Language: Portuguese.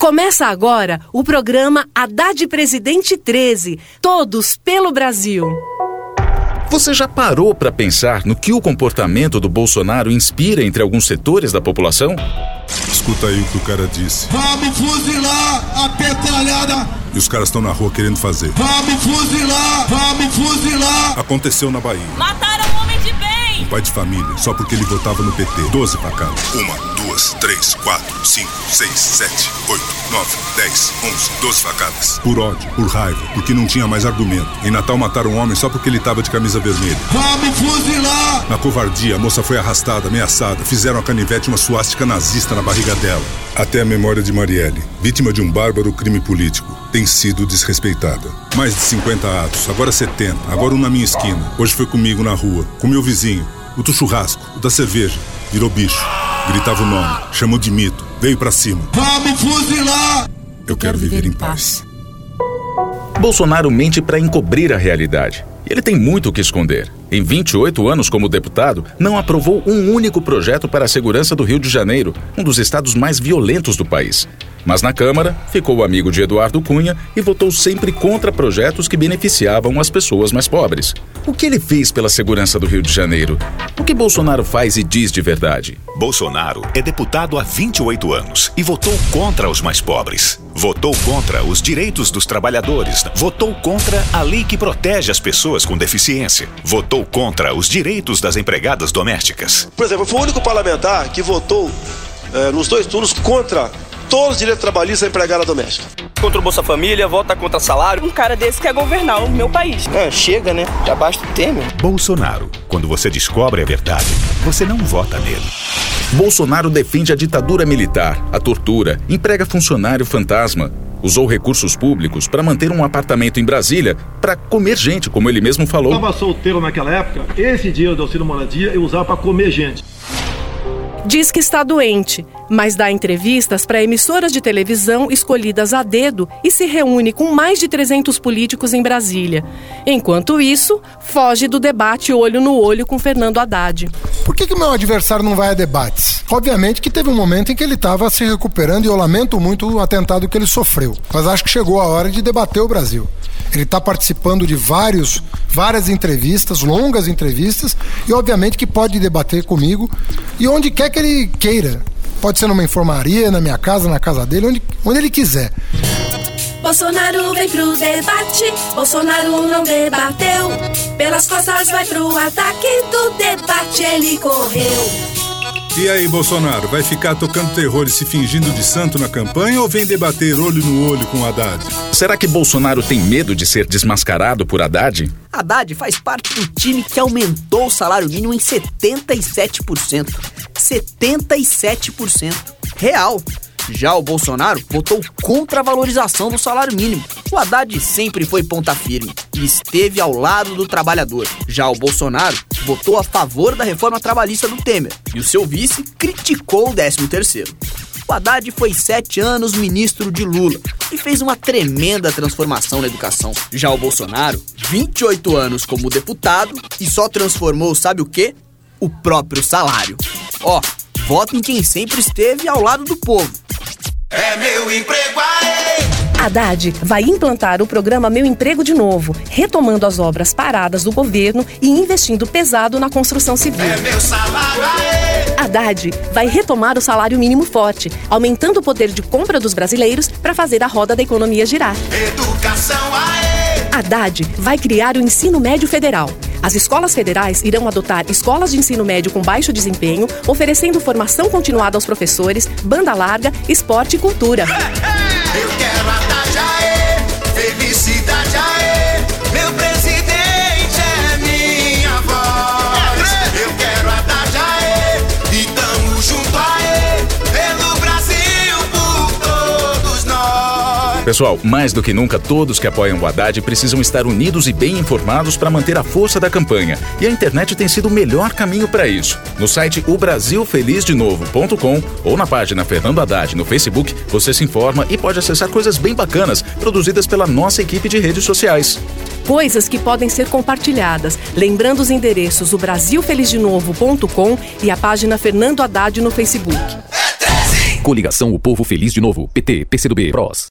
Começa agora o programa Haddad Presidente 13, todos pelo Brasil. Você já parou para pensar no que o comportamento do Bolsonaro inspira entre alguns setores da população? Escuta aí o que o cara disse. Vamos fuzilar a petralhada. E os caras estão na rua querendo fazer. Vamos fuzilar, vamos fuzilar. Aconteceu na Bahia. Mataram um homem de bem. Um pai de família, só porque ele votava no PT. Doze facadas. Uma, duas, três, quatro, cinco, seis, sete, oito, nove, dez, onze, doze facadas. Por ódio, por raiva, porque não tinha mais argumento. Em Natal mataram um homem só porque ele estava de camisa vermelha. Vamos fuzilar. Na covardia, a moça foi arrastada, ameaçada. Fizeram a canivete uma suástica nazista na barriga dela. Até a memória de Marielle, vítima de um bárbaro crime político, tem sido desrespeitada. Mais de 50 atos, agora 70, agora um na minha esquina. Hoje foi comigo na rua, com meu vizinho, o do churrasco, o da cerveja. Virou bicho. Gritava o nome, chamou de mito, veio para cima. Vamos fuzilar. Eu quero viver em paz. Bolsonaro mente para encobrir a realidade. Ele tem muito o que esconder. Em 28 anos como deputado, não aprovou um único projeto para a segurança do Rio de Janeiro, um dos estados mais violentos do país. Mas na Câmara, ficou amigo de Eduardo Cunha e votou sempre contra projetos que beneficiavam as pessoas mais pobres. O que ele fez pela segurança do Rio de Janeiro? O que Bolsonaro faz e diz de verdade? Bolsonaro é deputado há 28 anos e votou contra os mais pobres. Votou contra os direitos dos trabalhadores. Votou contra a lei que protege as pessoas com deficiência. Votou contra os direitos das empregadas domésticas. Por exemplo, foi o único parlamentar que votou eh, nos dois turnos contra todos os direitos trabalhistas da empregada doméstica. Contra o Bolsa Família, vota contra salário. Um cara desse quer governar o meu país. É, chega, né? Já basta o Temer. Bolsonaro, quando você descobre a verdade, você não vota nele. Bolsonaro defende a ditadura militar, a tortura, emprega funcionário fantasma, usou recursos públicos para manter um apartamento em Brasília para comer gente, como ele mesmo falou. Eu estava solteiro naquela época, esse dinheiro do auxílio moradia eu usava para comer gente. Diz que está doente, mas dá entrevistas para emissoras de televisão escolhidas a dedo e se reúne com mais de 300 políticos em Brasília. Enquanto isso, foge do debate olho no olho com Fernando Haddad. Por que, que meu adversário não vai a debates? Obviamente que teve um momento em que ele estava se recuperando e eu lamento muito o atentado que ele sofreu. Mas acho que chegou a hora de debater o Brasil. Ele está participando de vários, várias entrevistas, longas entrevistas, e obviamente que pode debater comigo e onde quer que ele queira. Pode ser numa informaria, na minha casa, na casa dele, onde, onde ele quiser. Bolsonaro vem pro debate, Bolsonaro não debateu. Pelas costas vai pro ataque do debate, ele correu. E aí, Bolsonaro, vai ficar tocando terror e se fingindo de santo na campanha ou vem debater olho no olho com Haddad? Será que Bolsonaro tem medo de ser desmascarado por Haddad? Haddad faz parte do time que aumentou o salário mínimo em 77%. 77%. Real. Já o Bolsonaro votou contra a valorização do salário mínimo. O Haddad sempre foi ponta firme e esteve ao lado do trabalhador. Já o Bolsonaro votou a favor da reforma trabalhista do Temer e o seu vice criticou o 13º. O Haddad foi sete anos ministro de Lula e fez uma tremenda transformação na educação. Já o Bolsonaro, 28 anos como deputado e só transformou, sabe o quê? O próprio salário. Ó, voto em quem sempre esteve ao lado do povo. É meu emprego aí. Haddad vai implantar o programa Meu Emprego de Novo, retomando as obras paradas do governo e investindo pesado na construção civil. É meu salário. Haddad vai retomar o salário mínimo forte, aumentando o poder de compra dos brasileiros para fazer a roda da economia girar. Educação aí. Haddad vai criar o ensino médio federal. As escolas federais irão adotar escolas de ensino médio com baixo desempenho, oferecendo formação continuada aos professores, banda larga, esporte e cultura. Eu quero Haddad aí. Felicidade Pessoal, mais do que nunca, todos que apoiam o Haddad precisam estar unidos e bem informados para manter a força da campanha. E a internet tem sido o melhor caminho para isso. No site obrasilfelizdenovo.com ou na página Fernando Haddad no Facebook, você se informa e pode acessar coisas bem bacanas produzidas pela nossa equipe de redes sociais. Coisas que podem ser compartilhadas, lembrando os endereços o brasilfelizdenovo.com e a página Fernando Haddad no Facebook. 13. Coligação O Povo Feliz de Novo. PT, PCdoB, PROS.